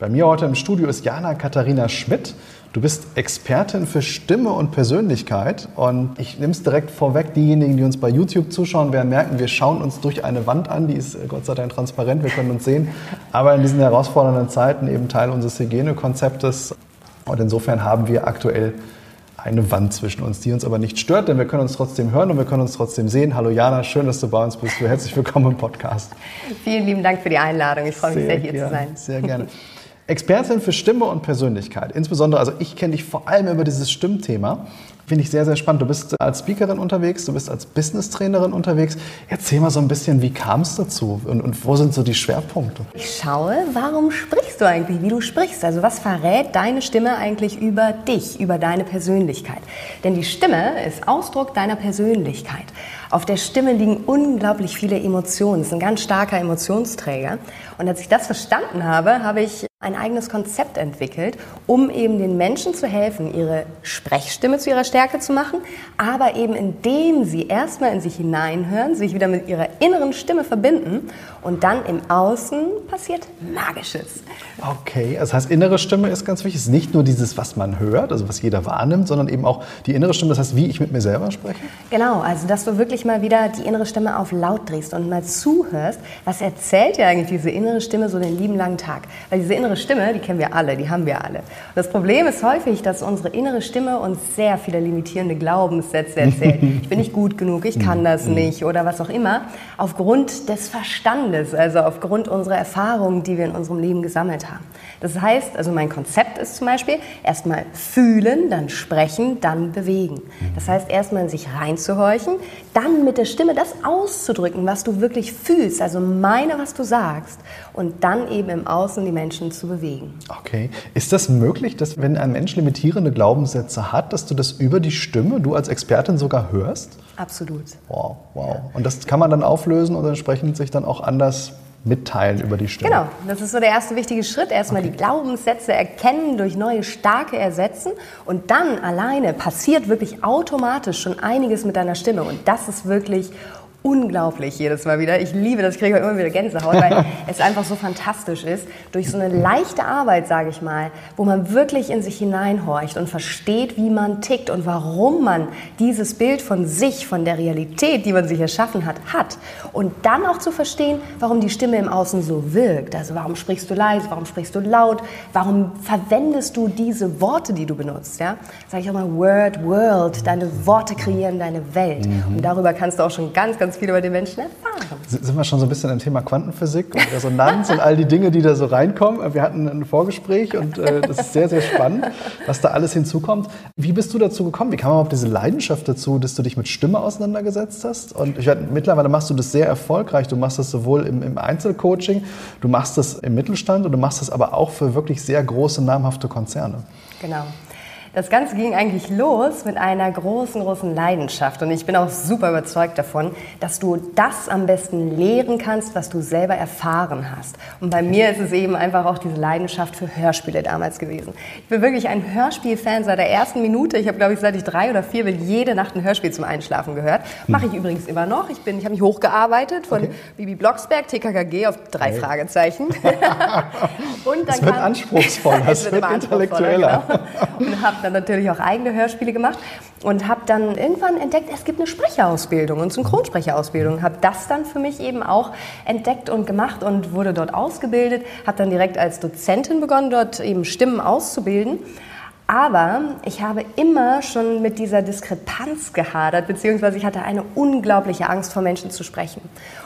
Bei mir heute im Studio ist Jana Katharina Schmidt. Du bist Expertin für Stimme und Persönlichkeit und ich nehme es direkt vorweg, diejenigen, die uns bei YouTube zuschauen, werden merken, wir schauen uns durch eine Wand an, die ist äh, Gott sei Dank transparent, wir können uns sehen, aber in diesen herausfordernden Zeiten eben Teil unseres Hygienekonzeptes und insofern haben wir aktuell eine Wand zwischen uns, die uns aber nicht stört, denn wir können uns trotzdem hören und wir können uns trotzdem sehen. Hallo Jana, schön, dass du bei uns bist. Herzlich willkommen im Podcast. Vielen lieben Dank für die Einladung. Ich freue mich sehr, sehr hier gerne, zu sein. Sehr gerne. Expertin für Stimme und Persönlichkeit. Insbesondere, also ich kenne dich vor allem über dieses Stimmthema. Finde ich sehr, sehr spannend. Du bist als Speakerin unterwegs, du bist als Business-Trainerin unterwegs. Erzähl mal so ein bisschen, wie kam es dazu und, und, wo sind so die Schwerpunkte? Ich schaue, warum sprichst du eigentlich, wie du sprichst? Also was verrät deine Stimme eigentlich über dich, über deine Persönlichkeit? Denn die Stimme ist Ausdruck deiner Persönlichkeit. Auf der Stimme liegen unglaublich viele Emotionen. Es ist ein ganz starker Emotionsträger. Und als ich das verstanden habe, habe ich ein eigenes Konzept entwickelt, um eben den Menschen zu helfen, ihre Sprechstimme zu ihrer Stärke zu machen, aber eben indem sie erstmal in sich hineinhören, sich wieder mit ihrer inneren Stimme verbinden und dann im Außen passiert Magisches. Okay, das heißt, innere Stimme ist ganz wichtig. Es ist nicht nur dieses, was man hört, also was jeder wahrnimmt, sondern eben auch die innere Stimme, das heißt, wie ich mit mir selber spreche? Genau, also dass du wirklich mal wieder die innere Stimme auf laut drehst und mal zuhörst, was erzählt ja eigentlich diese innere Stimme so den lieben langen Tag? Weil diese innere Stimme, die kennen wir alle, die haben wir alle. Und das Problem ist häufig, dass unsere innere Stimme uns sehr viele limitierende Glaubenssätze erzählt. ich bin nicht gut genug, ich kann das Mhm. nicht oder was auch immer, aufgrund des Verstandes, also aufgrund unserer Erfahrungen, die wir in unserem Leben gesammelt haben. Das heißt, also mein Konzept ist zum Beispiel erstmal fühlen, dann sprechen, dann bewegen. Das heißt, erstmal in sich reinzuhorchen, dann mit der Stimme das auszudrücken, was du wirklich fühlst, also meine, was du sagst, und dann eben im Außen die Menschen zu bewegen. Okay. Ist das möglich, dass wenn ein Mensch limitierende Glaubenssätze hat, dass du das über die Stimme, du als Expertin sogar hörst? Absolut. Wow, wow. Und das kann man dann auflösen und entsprechend sich dann auch anders mitteilen über die Stimme. Genau, das ist so der erste wichtige Schritt. Erstmal okay. die Glaubenssätze erkennen, durch neue starke ersetzen und dann alleine passiert wirklich automatisch schon einiges mit deiner Stimme und das ist wirklich unglaublich jedes Mal wieder. Ich liebe das, ich kriege immer wieder Gänsehaut, weil es einfach so fantastisch ist. Durch so eine leichte Arbeit, sage ich mal, wo man wirklich in sich hineinhorcht und versteht, wie man tickt und warum man dieses Bild von sich, von der Realität, die man sich erschaffen hat, hat. Und dann auch zu verstehen, warum die Stimme im Außen so wirkt. Also warum sprichst du leise, warum sprichst du laut, warum verwendest du diese Worte, die du benutzt. Ja? Sage ich auch mal Word, World, deine Worte kreieren deine Welt. Mhm. Und darüber kannst du auch schon ganz, ganz viel über den Menschen erfahren. Sind wir schon so ein bisschen im Thema Quantenphysik und Resonanz und all die Dinge, die da so reinkommen? Wir hatten ein Vorgespräch und äh, das ist sehr, sehr spannend, was da alles hinzukommt. Wie bist du dazu gekommen? Wie kam überhaupt diese Leidenschaft dazu, dass du dich mit Stimme auseinandergesetzt hast? Und ich, mittlerweile machst du das sehr erfolgreich. Du machst das sowohl im, im Einzelcoaching, du machst das im Mittelstand und du machst das aber auch für wirklich sehr große, namhafte Konzerne. Genau. Das Ganze ging eigentlich los mit einer großen, großen Leidenschaft. Und ich bin auch super überzeugt davon, dass du das am besten lehren kannst, was du selber erfahren hast. Und bei mir ist es eben einfach auch diese Leidenschaft für Hörspiele damals gewesen. Ich bin wirklich ein Hörspielfan seit der ersten Minute. Ich habe, glaube ich, seit ich drei oder vier bin, jede Nacht ein Hörspiel zum Einschlafen gehört. Mache ich übrigens immer noch. Ich, bin, ich habe mich hochgearbeitet von okay. Bibi Blocksberg, TKKG auf drei hey. Fragezeichen. Und dann es wird anspruchsvoll, es wird intellektueller. Genau. Und habe dann natürlich auch eigene Hörspiele gemacht und habe dann irgendwann entdeckt, es gibt eine Sprecherausbildung und Synchronsprecherausbildung. Habe das dann für mich eben auch entdeckt und gemacht und wurde dort ausgebildet. Habe dann direkt als Dozentin begonnen, dort eben Stimmen auszubilden. Aber ich habe immer schon mit dieser Diskrepanz gehadert, beziehungsweise ich hatte eine unglaubliche Angst vor Menschen zu sprechen.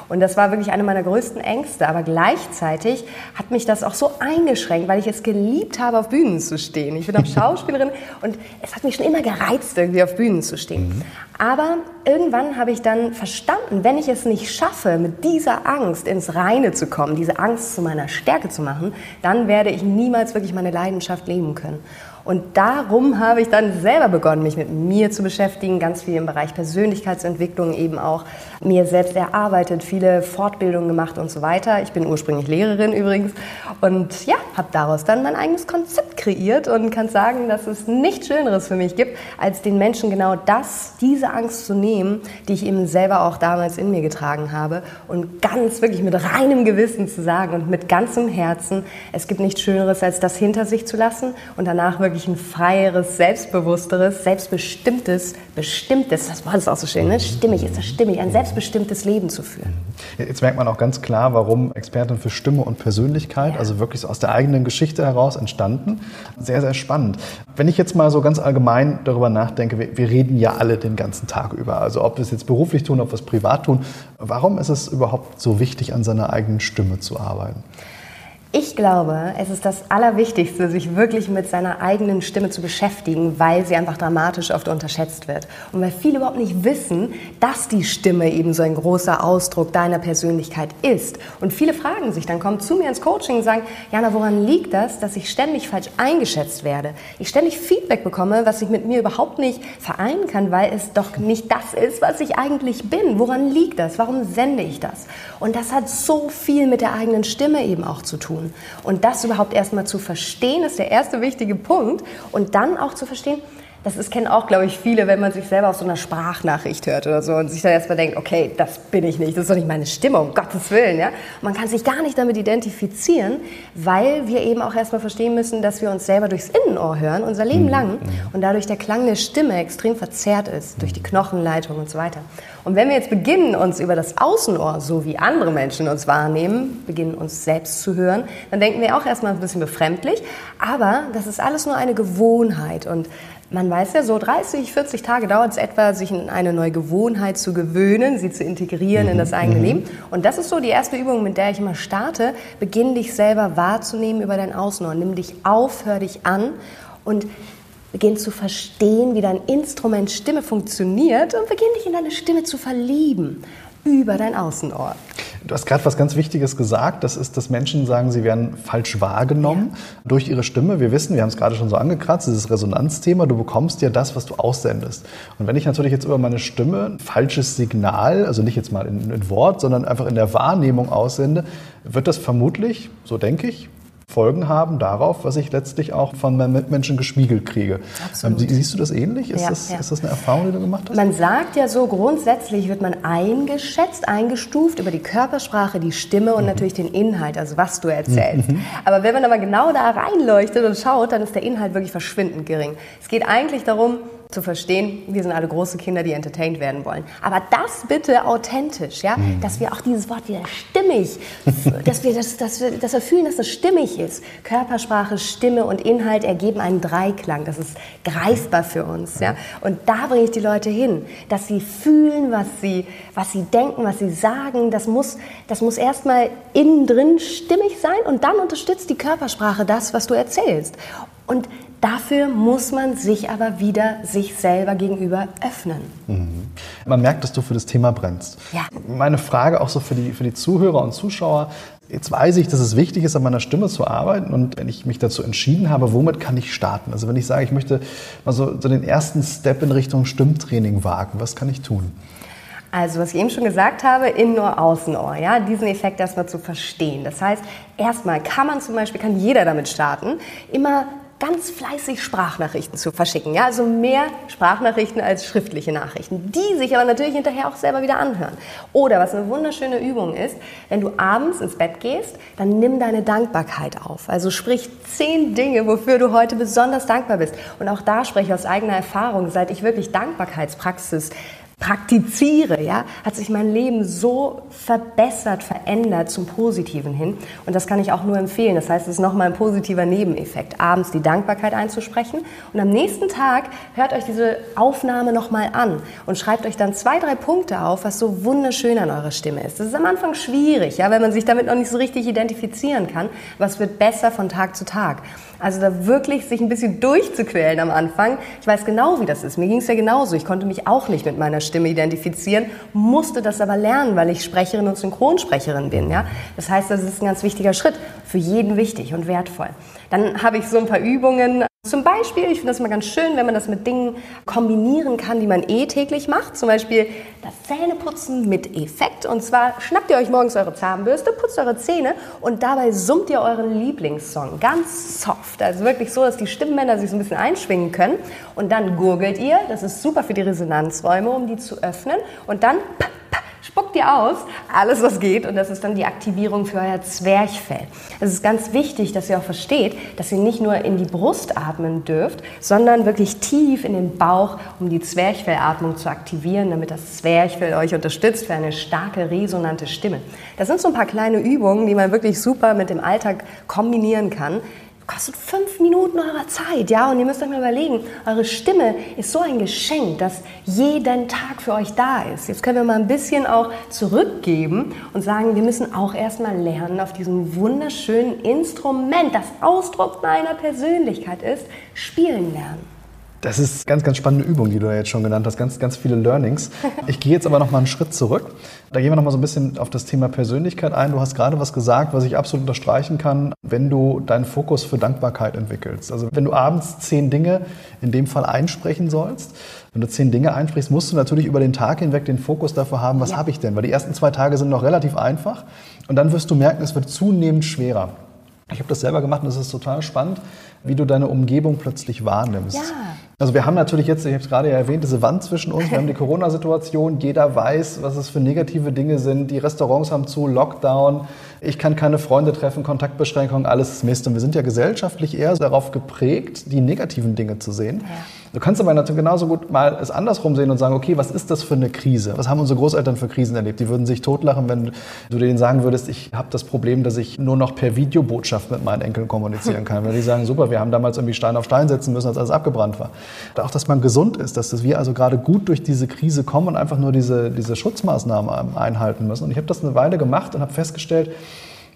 Und das war wirklich eine meiner größten Ängste. Aber gleichzeitig hat mich das auch so eingeschränkt, weil ich es geliebt habe, auf Bühnen zu stehen. Ich bin auch Schauspielerin und es hat mich schon immer gereizt, irgendwie auf Bühnen zu stehen. Aber irgendwann habe ich dann verstanden, wenn ich es nicht schaffe, mit dieser Angst ins Reine zu kommen, diese Angst zu meiner Stärke zu machen, dann werde ich niemals wirklich meine Leidenschaft leben können. Und darum habe ich dann selber begonnen, mich mit mir zu beschäftigen, ganz viel im Bereich Persönlichkeitsentwicklung eben auch mir selbst erarbeitet, viele Fortbildungen gemacht und so weiter. Ich bin ursprünglich Lehrerin übrigens und ja, habe daraus dann mein eigenes Konzept kreiert und kann sagen, dass es nichts Schöneres für mich gibt, als den Menschen genau das, diese Angst zu nehmen, die ich eben selber auch damals in mir getragen habe und ganz wirklich mit reinem Gewissen zu sagen und mit ganzem Herzen, es gibt nichts Schöneres, als das hinter sich zu lassen und danach wirklich wirklich ein freieres, selbstbewussteres, selbstbestimmtes, bestimmtes, das war das auch so schön, ne? stimmig ist das stimmig, ein selbstbestimmtes Leben zu führen. Jetzt merkt man auch ganz klar, warum Expertin für Stimme und Persönlichkeit, ja. also wirklich aus der eigenen Geschichte heraus entstanden. Sehr, sehr spannend. Wenn ich jetzt mal so ganz allgemein darüber nachdenke, wir, wir reden ja alle den ganzen Tag über, also ob wir es jetzt beruflich tun, ob wir es privat tun, warum ist es überhaupt so wichtig, an seiner eigenen Stimme zu arbeiten? Ich glaube, es ist das Allerwichtigste, sich wirklich mit seiner eigenen Stimme zu beschäftigen, weil sie einfach dramatisch oft unterschätzt wird. Und weil viele überhaupt nicht wissen, dass die Stimme eben so ein großer Ausdruck deiner Persönlichkeit ist. Und viele fragen sich, dann kommen zu mir ins Coaching und sagen, Jana, woran liegt das, dass ich ständig falsch eingeschätzt werde? Ich ständig Feedback bekomme, was ich mit mir überhaupt nicht vereinen kann, weil es doch nicht das ist, was ich eigentlich bin. Woran liegt das? Warum sende ich das? Und das hat so viel mit der eigenen Stimme eben auch zu tun tun. Und das überhaupt erstmal zu verstehen, ist der erste wichtige Punkt. Und dann auch zu verstehen, das ist, kennen auch, glaube ich, viele, wenn man sich selber auf so einer Sprachnachricht hört oder so und sich dann erstmal denkt, okay, das bin ich nicht, das ist doch nicht meine Stimme, um Gottes Willen. Ja? Man kann sich gar nicht damit identifizieren, weil wir eben auch erstmal verstehen müssen, dass wir uns selber durchs Innenohr hören, unser Leben mhm. lang, und dadurch der Klang der Stimme extrem verzerrt ist, durch die Knochenleitung und so weiter. Und wenn wir jetzt beginnen, uns über das Außenohr, so wie andere Menschen uns wahrnehmen, beginnen uns selbst zu hören, dann denken wir auch erstmal ein bisschen befremdlich, aber das ist alles nur eine Gewohnheit und man weiß ja, so 30, 40 Tage dauert es etwa, sich in eine neue Gewohnheit zu gewöhnen, sie zu integrieren mhm. in das eigene mhm. Leben. Und das ist so die erste Übung, mit der ich immer starte. Beginn dich selber wahrzunehmen über dein Außenohr. Nimm dich auf, hör dich an und beginn zu verstehen, wie dein Instrument Stimme funktioniert und beginn dich in deine Stimme zu verlieben über dein Außenohr. Du hast gerade was ganz Wichtiges gesagt. Das ist, dass Menschen sagen, sie werden falsch wahrgenommen ja. durch ihre Stimme. Wir wissen, wir haben es gerade schon so angekratzt, dieses Resonanzthema. Du bekommst ja das, was du aussendest. Und wenn ich natürlich jetzt über meine Stimme ein falsches Signal, also nicht jetzt mal in, in Wort, sondern einfach in der Wahrnehmung aussende, wird das vermutlich, so denke ich, Folgen haben darauf, was ich letztlich auch von meinen Mitmenschen gespiegelt kriege. Absolut. Ähm, siehst du das ähnlich? Ist, ja, das, ja. ist das eine Erfahrung, die du gemacht hast? Man sagt ja so, grundsätzlich wird man eingeschätzt, eingestuft über die Körpersprache, die Stimme und mhm. natürlich den Inhalt, also was du erzählst. Mhm. Aber wenn man aber genau da reinleuchtet und schaut, dann ist der Inhalt wirklich verschwindend gering. Es geht eigentlich darum, zu verstehen, wir sind alle große Kinder, die entertained werden wollen. Aber das bitte authentisch, ja, mhm. dass wir auch dieses Wort wieder stimmig, dass wir das, dass wir, dass wir fühlen, dass das stimmig ist. Körpersprache, Stimme und Inhalt ergeben einen Dreiklang. Das ist greifbar für uns, ja. Und da bringe ich die Leute hin, dass sie fühlen, was sie, was sie denken, was sie sagen. Das muss, das muss erstmal innen drin stimmig sein und dann unterstützt die Körpersprache das, was du erzählst. Und Dafür muss man sich aber wieder sich selber gegenüber öffnen. Mhm. Man merkt, dass du für das Thema brennst. Ja. Meine Frage auch so für die, für die Zuhörer und Zuschauer. Jetzt weiß ich, dass es wichtig ist, an meiner Stimme zu arbeiten. Und wenn ich mich dazu entschieden habe, womit kann ich starten? Also wenn ich sage, ich möchte mal so, so den ersten Step in Richtung Stimmtraining wagen, was kann ich tun? Also, was ich eben schon gesagt habe, Innenohr, Außenohr, ja, diesen Effekt erstmal zu verstehen. Das heißt, erstmal kann man zum Beispiel, kann jeder damit starten, immer ganz fleißig Sprachnachrichten zu verschicken. Ja? Also mehr Sprachnachrichten als schriftliche Nachrichten, die sich aber natürlich hinterher auch selber wieder anhören. Oder was eine wunderschöne Übung ist, wenn du abends ins Bett gehst, dann nimm deine Dankbarkeit auf. Also sprich zehn Dinge, wofür du heute besonders dankbar bist. Und auch da spreche ich aus eigener Erfahrung, seit ich wirklich Dankbarkeitspraxis praktiziere, ja, hat sich mein Leben so verbessert, verändert zum Positiven hin. Und das kann ich auch nur empfehlen. Das heißt, es ist nochmal ein positiver Nebeneffekt, abends die Dankbarkeit einzusprechen. Und am nächsten Tag hört euch diese Aufnahme nochmal an und schreibt euch dann zwei, drei Punkte auf, was so wunderschön an eurer Stimme ist. Das ist am Anfang schwierig, ja, wenn man sich damit noch nicht so richtig identifizieren kann. Es wird besser von Tag zu Tag. Also da wirklich sich ein bisschen durchzuquälen am Anfang. Ich weiß genau, wie das ist. Mir ging es ja genauso. Ich konnte mich auch nicht mit meiner Stimme identifizieren, musste das aber lernen, weil ich Sprecherin und Synchronsprecherin bin. Ja? Das heißt, das ist ein ganz wichtiger Schritt, für jeden wichtig und wertvoll. Dann habe ich so ein paar Übungen. Zum Beispiel, ich finde das immer ganz schön, wenn man das mit Dingen kombinieren kann, die man eh täglich macht. Zum Beispiel das Zähneputzen mit Effekt. Und zwar schnappt ihr euch morgens eure Zahnbürste, putzt eure Zähne und dabei summt ihr euren Lieblingssong. Ganz soft. Also wirklich so, dass die Stimmbänder sich so ein bisschen einschwingen können. Und dann gurgelt ihr. Das ist super für die Resonanzräume, um die zu öffnen. Und dann spuckt ihr aus, alles was geht und das ist dann die Aktivierung für euer Zwerchfell. Es ist ganz wichtig, dass ihr auch versteht, dass ihr nicht nur in die Brust atmen dürft, sondern wirklich tief in den Bauch, um die Zwerchfellatmung zu aktivieren, damit das Zwerchfell euch unterstützt für eine starke, resonante Stimme. Das sind so ein paar kleine Übungen, die man wirklich super mit dem Alltag kombinieren kann kostet fünf Minuten eurer Zeit, ja? Und ihr müsst euch mal überlegen, eure Stimme ist so ein Geschenk, das jeden Tag für euch da ist. Jetzt können wir mal ein bisschen auch zurückgeben und sagen, wir müssen auch erstmal lernen, auf diesem wunderschönen Instrument, das Ausdruck meiner Persönlichkeit ist, spielen lernen. Das ist ganz, ganz spannende Übung, die du ja jetzt schon genannt hast. Ganz, ganz viele Learnings. Ich gehe jetzt aber noch mal einen Schritt zurück. Da gehen wir noch mal so ein bisschen auf das Thema Persönlichkeit ein. Du hast gerade was gesagt, was ich absolut unterstreichen kann, wenn du deinen Fokus für Dankbarkeit entwickelst. Also wenn du abends zehn Dinge in dem Fall einsprechen sollst, wenn du zehn Dinge einsprichst, musst du natürlich über den Tag hinweg den Fokus dafür haben, was ja. habe ich denn? Weil die ersten zwei Tage sind noch relativ einfach und dann wirst du merken, es wird zunehmend schwerer. Ich habe das selber gemacht und es ist total spannend, wie du deine Umgebung plötzlich wahrnimmst. Ja. Also wir haben natürlich jetzt, ich habe es gerade ja erwähnt, diese Wand zwischen uns. Wir haben die Corona-Situation. Jeder weiß, was es für negative Dinge sind. Die Restaurants haben zu, Lockdown. Ich kann keine Freunde treffen, Kontaktbeschränkungen, alles ist Mist. Und wir sind ja gesellschaftlich eher darauf geprägt, die negativen Dinge zu sehen. Ja. Du kannst aber natürlich genauso gut mal es andersrum sehen und sagen, okay, was ist das für eine Krise? Was haben unsere Großeltern für Krisen erlebt? Die würden sich totlachen, wenn du denen sagen würdest, ich habe das Problem, dass ich nur noch per Videobotschaft mit meinen Enkeln kommunizieren kann. Wenn die sagen, super, wir haben damals irgendwie Stein auf Stein setzen müssen, als alles abgebrannt war. Auch, dass man gesund ist, dass wir also gerade gut durch diese Krise kommen und einfach nur diese, diese Schutzmaßnahmen einhalten müssen. Und ich habe das eine Weile gemacht und habe festgestellt,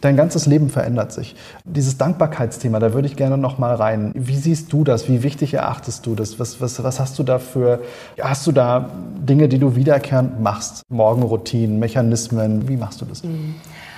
Dein ganzes Leben verändert sich. Dieses Dankbarkeitsthema, da würde ich gerne noch mal rein. Wie siehst du das? Wie wichtig erachtest du das? Was, was, was hast du da für, hast du da Dinge, die du wiederkehrend machst? Morgenroutinen, Mechanismen? Wie machst du das? Mhm.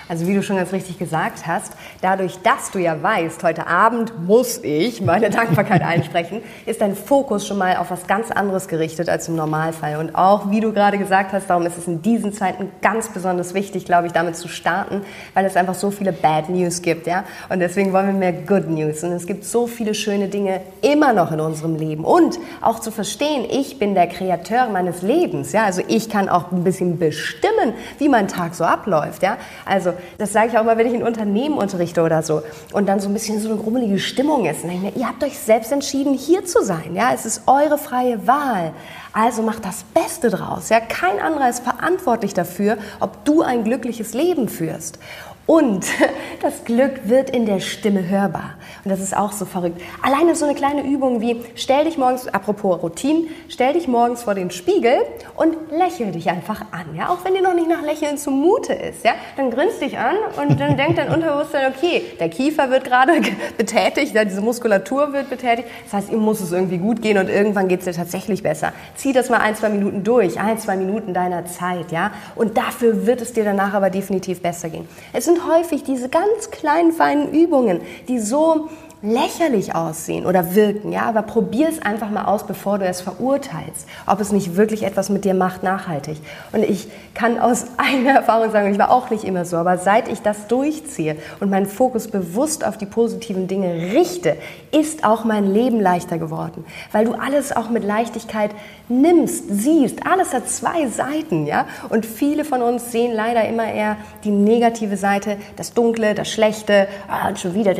Also wie du schon ganz richtig gesagt hast, dadurch, dass du ja weißt, heute Abend muss ich meine Dankbarkeit einsprechen, ist dein Fokus schon mal auf was ganz anderes gerichtet als im Normalfall. Und auch, wie du gerade gesagt hast, darum ist es in diesen Zeiten ganz besonders wichtig, glaube ich, damit zu starten, weil es einfach so viele Bad News gibt, ja. Und deswegen wollen wir mehr Good News. Und es gibt so viele schöne Dinge immer noch in unserem Leben. Und auch zu verstehen, ich bin der Kreateur meines Lebens, ja. Also ich kann auch ein bisschen bestimmen, wie mein Tag so abläuft, ja. Also das sage ich auch mal, wenn ich ein Unternehmen unterrichte oder so und dann so ein bisschen so eine grummelige Stimmung ist. Und denke mir, ihr habt euch selbst entschieden, hier zu sein. Ja, es ist eure freie Wahl. Also macht das Beste draus. Ja, kein anderer ist verantwortlich dafür, ob du ein glückliches Leben führst. Und das Glück wird in der Stimme hörbar. Und das ist auch so verrückt. Alleine so eine kleine Übung wie, stell dich morgens, apropos Routine, stell dich morgens vor den Spiegel und lächel dich einfach an. Ja? Auch wenn dir noch nicht nach Lächeln zumute ist. Ja? Dann grinst dich an und dann denkt dein Unterbewusstsein, okay, der Kiefer wird gerade betätigt, ja, diese Muskulatur wird betätigt. Das heißt, ihm muss es irgendwie gut gehen und irgendwann geht es dir tatsächlich besser. Zieh das mal ein, zwei Minuten durch, ein, zwei Minuten deiner Zeit. Ja? Und dafür wird es dir danach aber definitiv besser gehen. Es sind häufig diese ganz kleinen, feinen Übungen, die so lächerlich aussehen oder wirken, ja, aber probier es einfach mal aus, bevor du es verurteilst, ob es nicht wirklich etwas mit dir macht nachhaltig. Und ich kann aus eigener Erfahrung sagen, ich war auch nicht immer so, aber seit ich das durchziehe und meinen Fokus bewusst auf die positiven Dinge richte, ist auch mein Leben leichter geworden, weil du alles auch mit Leichtigkeit nimmst, siehst. Alles hat zwei Seiten, ja? Und viele von uns sehen leider immer eher die negative Seite, das Dunkle, das Schlechte, ah, schon wieder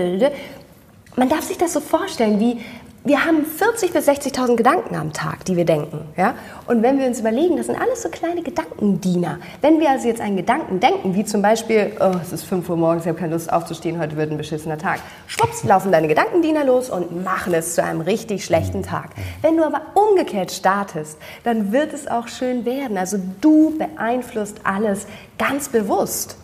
man darf sich das so vorstellen, wie wir haben 40.000 bis 60.000 Gedanken am Tag, die wir denken. Ja? Und wenn wir uns überlegen, das sind alles so kleine Gedankendiener. Wenn wir also jetzt einen Gedanken denken, wie zum Beispiel, oh, es ist 5 Uhr morgens, ich habe keine Lust aufzustehen, heute wird ein beschissener Tag. Schwupps, laufen deine Gedankendiener los und machen es zu einem richtig schlechten Tag. Wenn du aber umgekehrt startest, dann wird es auch schön werden. Also du beeinflusst alles ganz bewusst.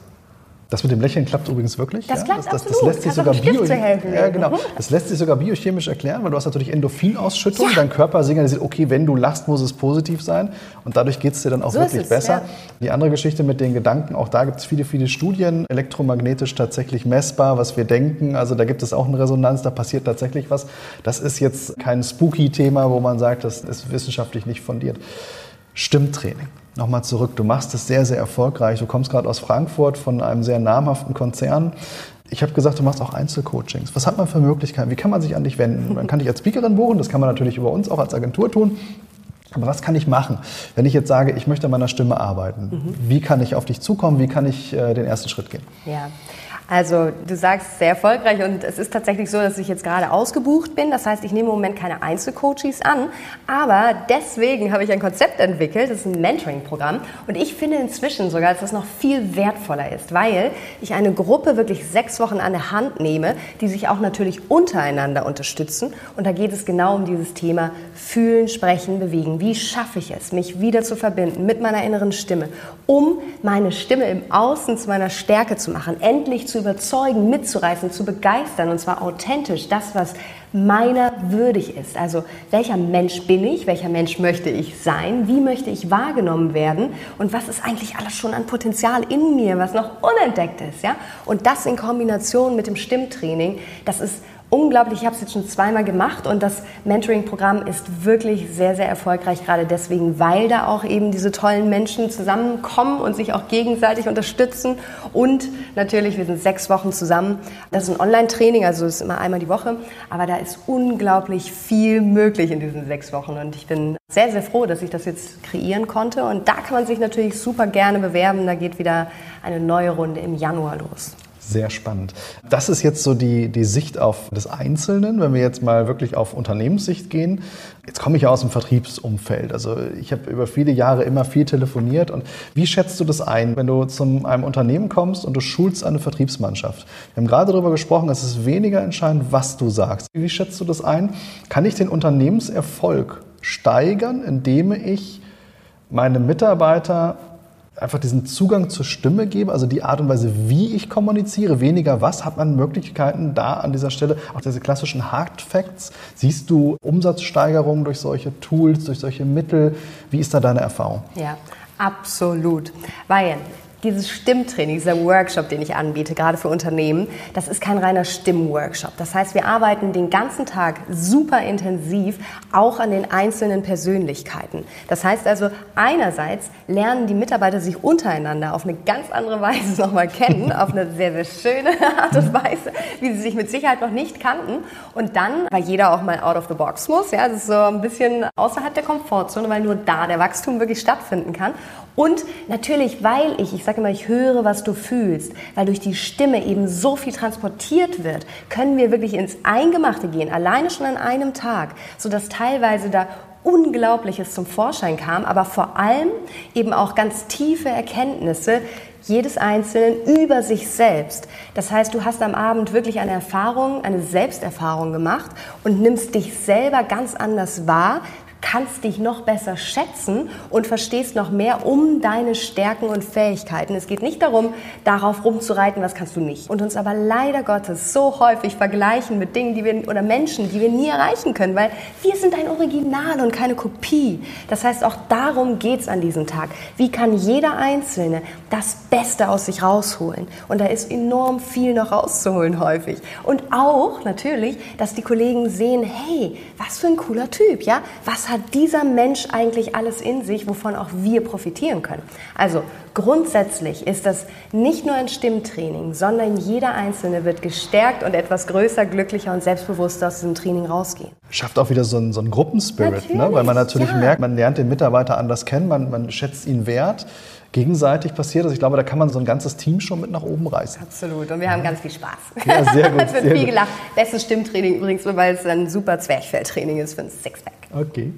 Das mit dem Lächeln klappt übrigens wirklich. Das ja? klappt das, das, das lässt sich sogar bio helfen ja, genau. Das lässt sich sogar biochemisch erklären, weil du hast natürlich Endorphinausschüttung. Dein Körper signalisiert, okay, wenn du lachst, muss es positiv sein. Und dadurch geht es dir dann auch So wirklich es, besser. ja. Die andere Geschichte mit den Gedanken, auch da gibt es viele, viele Studien, elektromagnetisch tatsächlich messbar, was wir denken. Also da gibt es auch eine Resonanz, da passiert tatsächlich was. Das ist jetzt kein spooky-Thema, wo man sagt, das ist wissenschaftlich nicht fundiert. Stimmtraining. Nochmal zurück, du machst es sehr, sehr erfolgreich. Du kommst gerade aus Frankfurt von einem sehr namhaften Konzern. Ich habe gesagt, du machst auch Einzelcoachings. Was hat man für Möglichkeiten? Wie kann man sich an dich wenden? Man kann dich als Speakerin buchen, das kann man natürlich über uns auch als Agentur tun. Aber was kann ich machen, wenn ich jetzt sage, ich möchte an meiner Stimme arbeiten? Wie kann ich auf dich zukommen? Wie kann ich äh, den ersten Schritt gehen? Ja. Also du sagst sehr erfolgreich und es ist tatsächlich so, dass ich jetzt gerade ausgebucht bin. Das heißt, ich nehme im Moment keine Einzelcoaches an, aber deswegen habe ich ein Konzept entwickelt, das ist ein Mentoring-Programm und ich finde inzwischen sogar, dass das noch viel wertvoller ist, weil ich eine Gruppe wirklich sechs Wochen an der Hand nehme, die sich auch natürlich untereinander unterstützen und da geht es genau um dieses Thema Fühlen, Sprechen, Bewegen. Wie schaffe ich es, mich wieder zu verbinden mit meiner inneren Stimme, um meine Stimme im Außen zu meiner Stärke zu machen, endlich zu überzeugen, mitzureißen, zu begeistern und zwar authentisch, das, was meiner würdig ist. Also welcher Mensch bin ich, welcher Mensch möchte ich sein, wie möchte ich wahrgenommen werden und was ist eigentlich alles schon an Potenzial in mir, was noch unentdeckt ist. Ja? Und das in Kombination mit dem Stimmtraining, das ist unglaublich. Ich habe es jetzt schon zweimal gemacht und das Mentoring-Programm ist wirklich sehr, sehr erfolgreich, gerade deswegen, weil da auch eben diese tollen Menschen zusammenkommen und sich auch gegenseitig unterstützen. Und natürlich, wir sind sechs Wochen zusammen. Das ist ein Online-Training, also es ist immer einmal die Woche, aber da ist unglaublich viel möglich in diesen sechs Wochen und ich bin sehr, sehr froh, dass ich das jetzt kreieren konnte. Und da kann man sich natürlich super gerne bewerben. Da geht wieder eine neue Runde im Januar los. Sehr spannend. Das ist jetzt so die, die Sicht auf des Einzelnen. Wenn wir jetzt mal wirklich auf Unternehmenssicht gehen. Jetzt komme ich ja aus dem Vertriebsumfeld. Also ich habe über viele Jahre immer viel telefoniert. Und wie schätzt du das ein, wenn du zu einem Unternehmen kommst und du schulst eine Vertriebsmannschaft? Wir haben gerade darüber gesprochen, es ist weniger entscheidend, was du sagst. Wie schätzt du das ein? Kann ich den Unternehmenserfolg steigern, indem ich meine Mitarbeiter einfach diesen Zugang zur Stimme gebe, also die Art und Weise, wie ich kommuniziere, weniger was, hat man Möglichkeiten da an dieser Stelle, auch diese klassischen Hard Facts, siehst du Umsatzsteigerungen durch solche Tools, durch solche Mittel, wie ist da deine Erfahrung? Ja, absolut. Weil dieses Stimmtraining, dieser Workshop, den ich anbiete, gerade für Unternehmen, das ist kein reiner Stimmworkshop. Das heißt, wir arbeiten den ganzen Tag super intensiv auch an den einzelnen Persönlichkeiten. Das heißt also, einerseits lernen die Mitarbeiter sich untereinander auf eine ganz andere Weise nochmal kennen, auf eine sehr, sehr schöne Art und Weise, wie sie sich mit Sicherheit noch nicht kannten. Und dann, weil jeder auch mal out of the box muss, ja, das ist so ein bisschen außerhalb der Komfortzone, weil nur da der Wachstum wirklich stattfinden kann. Und natürlich, weil ich, ich sage immer, ich höre, was du fühlst, weil durch die Stimme eben so viel transportiert wird, können wir wirklich ins Eingemachte gehen, alleine schon an einem Tag, sodass teilweise da Unglaubliches zum Vorschein kam, aber vor allem eben auch ganz tiefe Erkenntnisse jedes Einzelnen über sich selbst. Das heißt, du hast am Abend wirklich eine Erfahrung, eine Selbsterfahrung gemacht und nimmst dich selber ganz anders wahr, kannst dich noch besser schätzen und verstehst noch mehr um deine Stärken und Fähigkeiten. Es geht nicht darum, darauf rumzureiten, was kannst du nicht. Und uns aber leider Gottes so häufig vergleichen mit Dingen, die wir oder Menschen, die wir nie erreichen können, weil wir sind ein Original und keine Kopie. Das heißt, auch darum geht's an diesem Tag. Wie kann jeder Einzelne das Beste aus sich rausholen? Und da ist enorm viel noch rauszuholen häufig. Und auch natürlich, dass die Kollegen sehen, hey, was für ein cooler Typ, ja? Was hat dieser Mensch eigentlich alles in sich, wovon auch wir profitieren können? Also grundsätzlich ist das nicht nur ein Stimmtraining, sondern jeder Einzelne wird gestärkt und etwas größer, glücklicher und selbstbewusster aus diesem Training rausgehen. Schafft auch wieder so einen, so einen Gruppenspirit, ne? weil man natürlich ja. merkt, man lernt den Mitarbeiter anders kennen, man, man schätzt ihn wert. Gegenseitig passiert das. Ich glaube, da kann man so ein ganzes Team schon mit nach oben reißen. Absolut. Und wir haben ganz viel Spaß. Ja, sehr gut, es wird viel gelacht. Bestes Stimmtraining übrigens, weil es ein super Zwerchfelltraining ist für ein Sixpack. Okay.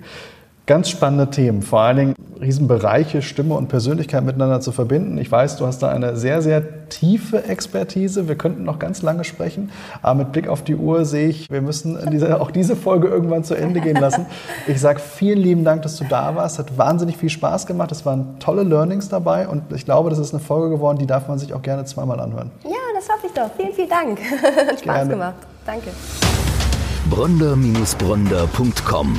Ganz spannende Themen, vor allen Dingen Riesenbereiche, Stimme und Persönlichkeit miteinander zu verbinden. Ich weiß, du hast da eine sehr, sehr tiefe Expertise. Wir könnten noch ganz lange sprechen, aber mit Blick auf die Uhr sehe ich, wir müssen diese, auch diese Folge irgendwann zu Ende gehen lassen. Ich sage vielen lieben Dank, dass du da warst. Hat wahnsinnig viel Spaß gemacht. Es waren tolle Learnings dabei und ich glaube, das ist eine Folge geworden, die darf man sich auch gerne zweimal anhören. Ja, das hoffe ich doch. Vielen, vielen Dank. Hat Spaß gerne. gemacht. Danke. Bronder-Bronder.com